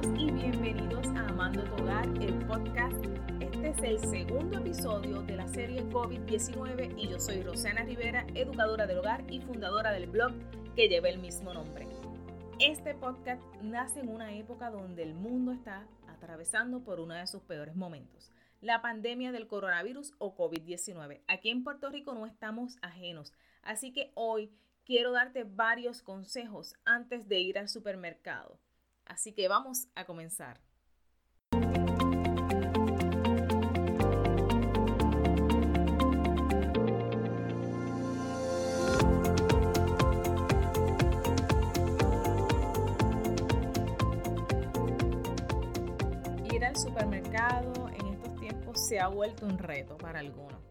Y bienvenidos a Amando tu Hogar, el podcast. Este es el segundo episodio de la serie COVID-19 y yo soy Rosana Rivera, educadora del hogar y fundadora del blog que lleva el mismo nombre. Este podcast nace en una época donde el mundo está atravesando por uno de sus peores momentos, la pandemia del coronavirus o COVID-19. Aquí en Puerto Rico no estamos ajenos, así que hoy quiero darte varios consejos antes de ir al supermercado. Así que vamos a comenzar. Ir al supermercado en estos tiempos se ha vuelto un reto para algunos.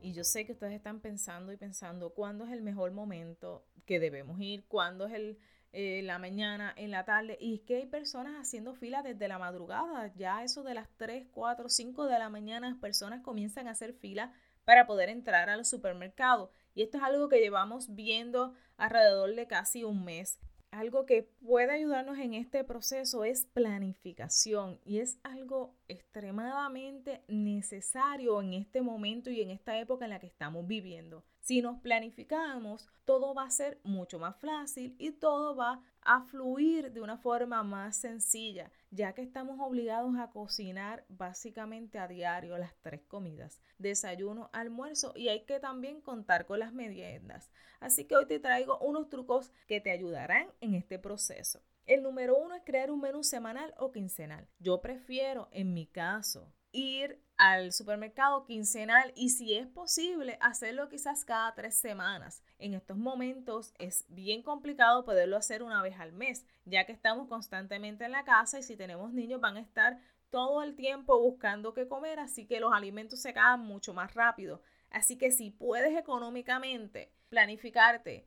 Y yo sé que ustedes están pensando y pensando cuándo es el mejor momento que debemos ir, cuándo es el, eh, la mañana, en la tarde. Y es que hay personas haciendo fila desde la madrugada. Ya eso de las 3, 4, 5 de la mañana, las personas comienzan a hacer fila para poder entrar al supermercado. Y esto es algo que llevamos viendo alrededor de casi un mes algo que puede ayudarnos en este proceso es planificación y es algo extremadamente necesario en este momento y en esta época en la que estamos viviendo. Si nos planificamos, todo va a ser mucho más fácil y todo va a fluir de una forma más sencilla, ya que estamos obligados a cocinar básicamente a diario las tres comidas, desayuno, almuerzo y hay que también contar con las meriendas. Así que hoy te traigo unos trucos que te ayudarán en este proceso. El número uno es crear un menú semanal o quincenal. Yo prefiero, en mi caso, ir al supermercado quincenal y si es posible hacerlo quizás cada tres semanas. En estos momentos es bien complicado poderlo hacer una vez al mes, ya que estamos constantemente en la casa y si tenemos niños van a estar todo el tiempo buscando qué comer, así que los alimentos se acaban mucho más rápido. Así que si puedes económicamente planificarte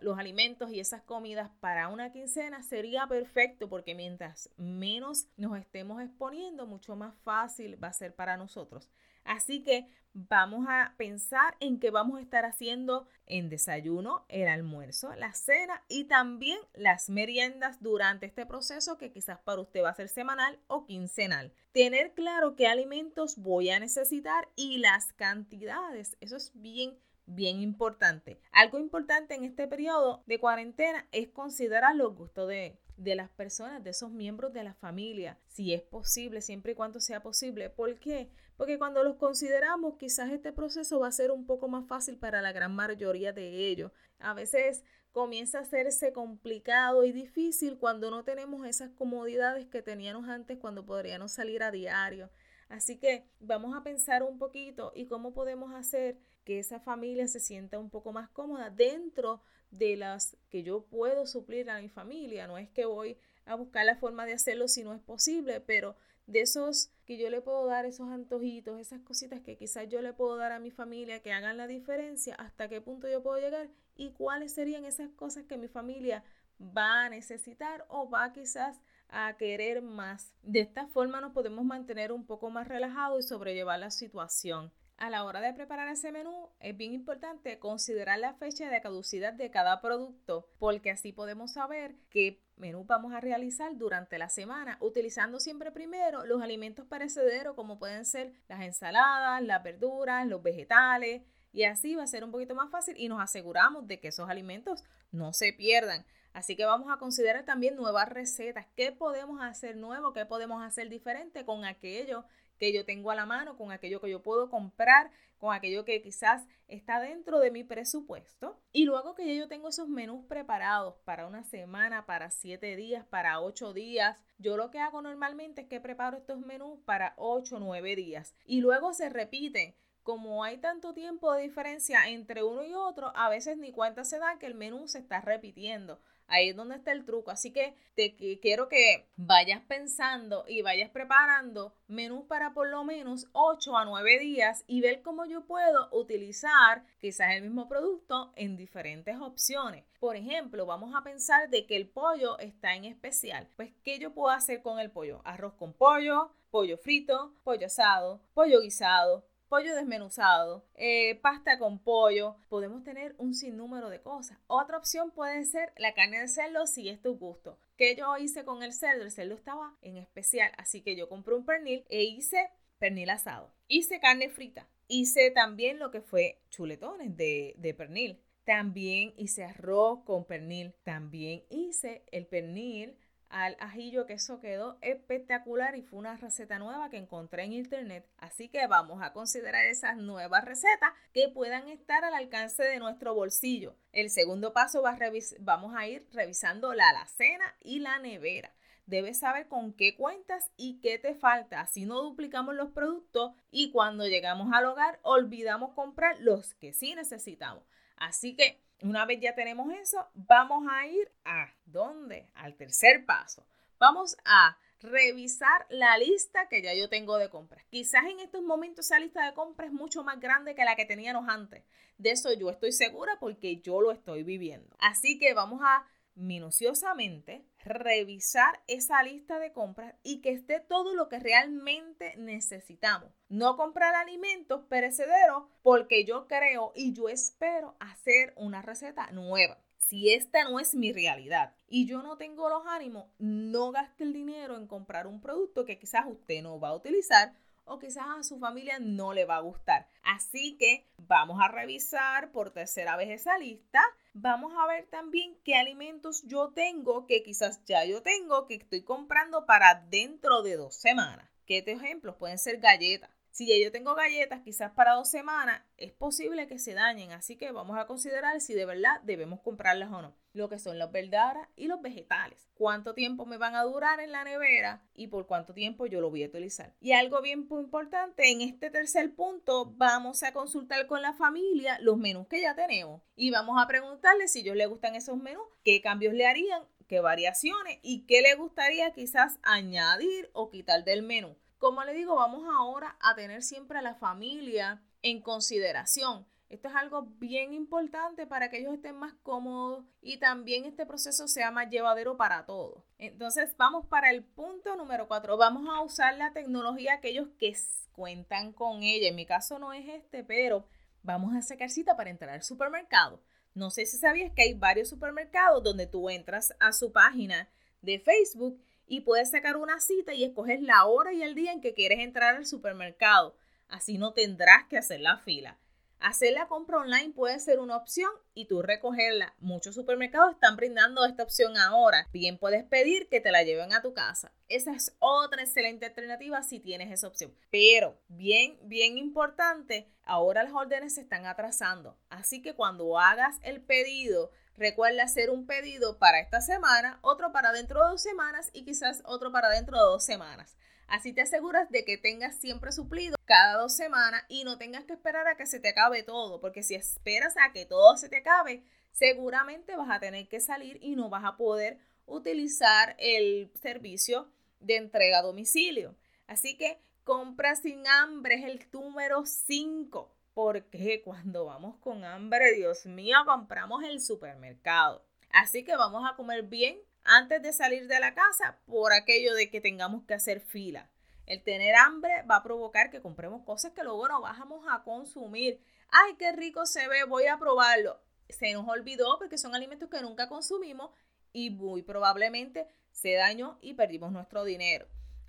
los alimentos y esas comidas para una quincena sería perfecto porque mientras menos nos estemos exponiendo, mucho más fácil va a ser para nosotros. Así que vamos a pensar en qué vamos a estar haciendo en desayuno, el almuerzo, la cena y también las meriendas durante este proceso que quizás para usted va a ser semanal o quincenal. Tener claro qué alimentos voy a necesitar y las cantidades. Eso es bien bien importante. Algo importante en este periodo de cuarentena es considerar los gustos de, de las personas, de esos miembros de la familia, si es posible, siempre y cuando sea posible. ¿Por qué? Porque cuando los consideramos, quizás este proceso va a ser un poco más fácil para la gran mayoría de ellos. A veces comienza a hacerse complicado y difícil cuando no tenemos esas comodidades que teníamos antes cuando podríamos salir a diario. Así que vamos a pensar un poquito y cómo podemos hacer que esa familia se sienta un poco más cómoda dentro de las que yo puedo suplir a mi familia. No es que voy a buscar la forma de hacerlo si no es posible, pero de esos que yo le puedo dar, esos antojitos, esas cositas que quizás yo le puedo dar a mi familia que hagan la diferencia, hasta qué punto yo puedo llegar y cuáles serían esas cosas que mi familia va a necesitar o va quizás a querer más. De esta forma nos podemos mantener un poco más relajados y sobrellevar la situación. A la hora de preparar ese menú es bien importante considerar la fecha de caducidad de cada producto porque así podemos saber qué menú vamos a realizar durante la semana utilizando siempre primero los alimentos perecederos como pueden ser las ensaladas, las verduras, los vegetales y así va a ser un poquito más fácil y nos aseguramos de que esos alimentos no se pierdan. Así que vamos a considerar también nuevas recetas. ¿Qué podemos hacer nuevo? ¿Qué podemos hacer diferente con aquello que yo tengo a la mano, con aquello que yo puedo comprar, con aquello que quizás está dentro de mi presupuesto? Y luego que yo tengo esos menús preparados para una semana, para siete días, para ocho días, yo lo que hago normalmente es que preparo estos menús para ocho o nueve días. Y luego se repiten como hay tanto tiempo de diferencia entre uno y otro, a veces ni cuenta se da que el menú se está repitiendo. Ahí es donde está el truco. Así que te quiero que vayas pensando y vayas preparando menús para por lo menos 8 a 9 días y ver cómo yo puedo utilizar quizás el mismo producto en diferentes opciones. Por ejemplo, vamos a pensar de que el pollo está en especial. Pues, ¿qué yo puedo hacer con el pollo? Arroz con pollo, pollo frito, pollo asado, pollo guisado, pollo desmenuzado, eh, pasta con pollo, podemos tener un sinnúmero de cosas. Otra opción puede ser la carne de cerdo si es tu gusto. ¿Qué yo hice con el cerdo? El cerdo estaba en especial, así que yo compré un pernil e hice pernil asado. Hice carne frita. Hice también lo que fue chuletones de, de pernil. También hice arroz con pernil. También hice el pernil al ajillo, que eso quedó espectacular y fue una receta nueva que encontré en internet. Así que vamos a considerar esas nuevas recetas que puedan estar al alcance de nuestro bolsillo. El segundo paso va a vamos a ir revisando la alacena y la nevera. Debes saber con qué cuentas y qué te falta. Así no duplicamos los productos y cuando llegamos al hogar olvidamos comprar los que sí necesitamos. Así que una vez ya tenemos eso, vamos a ir a dónde? Al tercer paso. Vamos a revisar la lista que ya yo tengo de compras. Quizás en estos momentos esa lista de compras es mucho más grande que la que teníamos antes. De eso yo estoy segura porque yo lo estoy viviendo. Así que vamos a minuciosamente revisar esa lista de compras y que esté todo lo que realmente necesitamos. No comprar alimentos perecederos porque yo creo y yo espero hacer una receta nueva. Si esta no es mi realidad y yo no tengo los ánimos, no gaste el dinero en comprar un producto que quizás usted no va a utilizar o quizás a su familia no le va a gustar. Así que vamos a revisar por tercera vez esa lista vamos a ver también qué alimentos yo tengo que quizás ya yo tengo que estoy comprando para dentro de dos semanas. ¿Qué ejemplos? Pueden ser galletas. Si ya yo tengo galletas quizás para dos semanas, es posible que se dañen, así que vamos a considerar si de verdad debemos comprarlas o no. Lo que son las verduras y los vegetales. Cuánto tiempo me van a durar en la nevera y por cuánto tiempo yo lo voy a utilizar. Y algo bien importante, en este tercer punto vamos a consultar con la familia los menús que ya tenemos y vamos a preguntarle si ellos les gustan esos menús, qué cambios le harían, qué variaciones y qué le gustaría quizás añadir o quitar del menú. Como le digo, vamos ahora a tener siempre a la familia en consideración. Esto es algo bien importante para que ellos estén más cómodos y también este proceso sea más llevadero para todos. Entonces vamos para el punto número cuatro. Vamos a usar la tecnología aquellos que cuentan con ella. En mi caso no es este, pero vamos a sacar cita para entrar al supermercado. No sé si sabías que hay varios supermercados donde tú entras a su página de Facebook y puedes sacar una cita y escoges la hora y el día en que quieres entrar al supermercado. Así no tendrás que hacer la fila. Hacer la compra online puede ser una opción y tú recogerla. Muchos supermercados están brindando esta opción ahora. Bien puedes pedir que te la lleven a tu casa. Esa es otra excelente alternativa si tienes esa opción. Pero, bien, bien importante, ahora las órdenes se están atrasando. Así que cuando hagas el pedido, Recuerda hacer un pedido para esta semana, otro para dentro de dos semanas y quizás otro para dentro de dos semanas. Así te aseguras de que tengas siempre suplido cada dos semanas y no tengas que esperar a que se te acabe todo, porque si esperas a que todo se te acabe, seguramente vas a tener que salir y no vas a poder utilizar el servicio de entrega a domicilio. Así que compra sin hambre es el número 5 porque cuando vamos con hambre, Dios mío, compramos el supermercado. Así que vamos a comer bien antes de salir de la casa por aquello de que tengamos que hacer fila. El tener hambre va a provocar que compremos cosas que luego no bajamos a consumir. Ay, qué rico se ve, voy a probarlo. Se nos olvidó porque son alimentos que nunca consumimos y muy probablemente se dañó y perdimos nuestro dinero.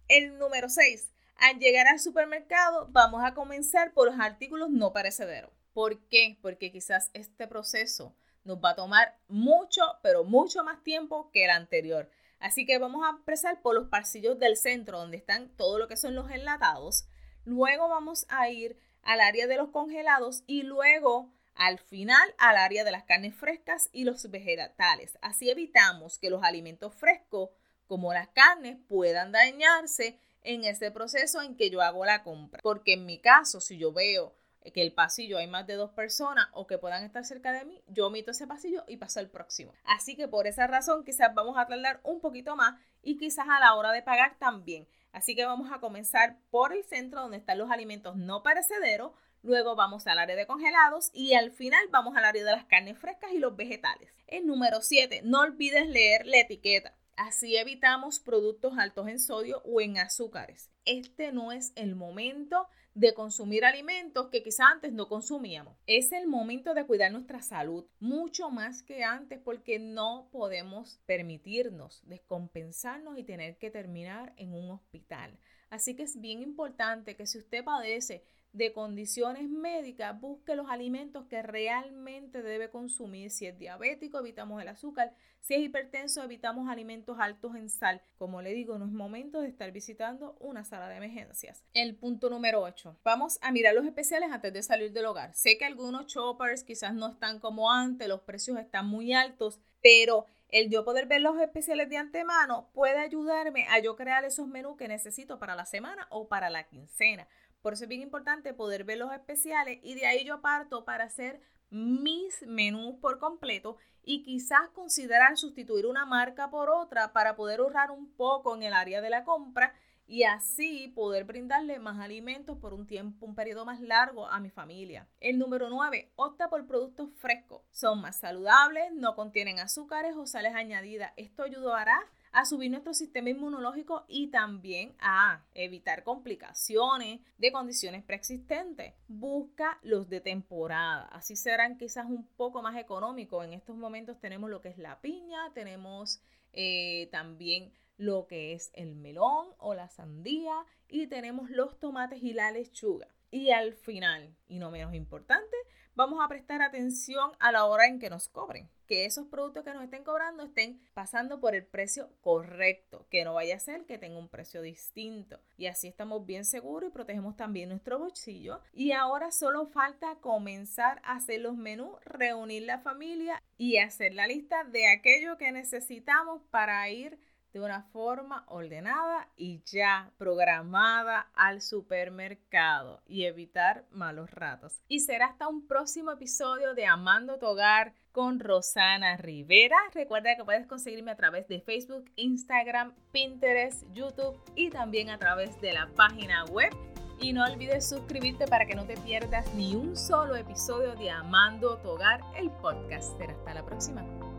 El número 6, al llegar al supermercado, vamos a comenzar por los artículos no perecederos. ¿Por qué? Porque quizás este proceso nos va a tomar mucho, pero mucho más tiempo que el anterior. Así que vamos a empezar por los pasillos del centro, donde están todo lo que son los enlatados. Luego vamos a ir al área de los congelados y luego al final al área de las carnes frescas y los vegetales. Así evitamos que los alimentos frescos, como las carnes, puedan dañarse en ese proceso en que yo hago la compra. Porque en mi caso, si yo veo que el pasillo hay más de dos personas o que puedan estar cerca de mí, yo omito ese pasillo y paso al próximo. Así que por esa razón quizás vamos a tardar un poquito más y quizás a la hora de pagar también. Así que vamos a comenzar por el centro donde están los alimentos no perecederos, luego vamos al área de congelados y al final vamos al área de las carnes frescas y los vegetales. El número 7, no olvides leer la etiqueta. Así evitamos productos altos en sodio o en azúcares. Este no es el momento de consumir alimentos que quizá antes no consumíamos. Es el momento de cuidar nuestra salud mucho más que antes porque no podemos permitirnos descompensarnos y tener que terminar en un hospital. Así que es bien importante que si usted padece de condiciones médicas, busque los alimentos que realmente debe consumir. Si es diabético, evitamos el azúcar. Si es hipertenso, evitamos alimentos altos en sal. Como le digo, no es momento de estar visitando una sala de emergencias. El punto número 8. Vamos a mirar los especiales antes de salir del hogar. Sé que algunos choppers quizás no están como antes, los precios están muy altos, pero el yo poder ver los especiales de antemano puede ayudarme a yo crear esos menús que necesito para la semana o para la quincena. Por eso es bien importante poder ver los especiales y de ahí yo parto para hacer mis menús por completo y quizás considerar sustituir una marca por otra para poder ahorrar un poco en el área de la compra y así poder brindarle más alimentos por un tiempo, un periodo más largo a mi familia. El número 9, opta por productos frescos. Son más saludables, no contienen azúcares o sales añadidas. Esto ayudará a subir nuestro sistema inmunológico y también a evitar complicaciones de condiciones preexistentes. Busca los de temporada, así serán quizás un poco más económicos. En estos momentos tenemos lo que es la piña, tenemos eh, también lo que es el melón o la sandía y tenemos los tomates y la lechuga. Y al final, y no menos importante, vamos a prestar atención a la hora en que nos cobren. Que esos productos que nos estén cobrando estén pasando por el precio correcto, que no vaya a ser que tenga un precio distinto. Y así estamos bien seguros y protegemos también nuestro bolsillo. Y ahora solo falta comenzar a hacer los menús, reunir la familia y hacer la lista de aquello que necesitamos para ir de una forma ordenada y ya programada al supermercado y evitar malos ratos. Y será hasta un próximo episodio de Amando tu hogar con Rosana Rivera. Recuerda que puedes conseguirme a través de Facebook, Instagram, Pinterest, YouTube y también a través de la página web. Y no olvides suscribirte para que no te pierdas ni un solo episodio de Amando tu hogar, el podcast. Será hasta la próxima.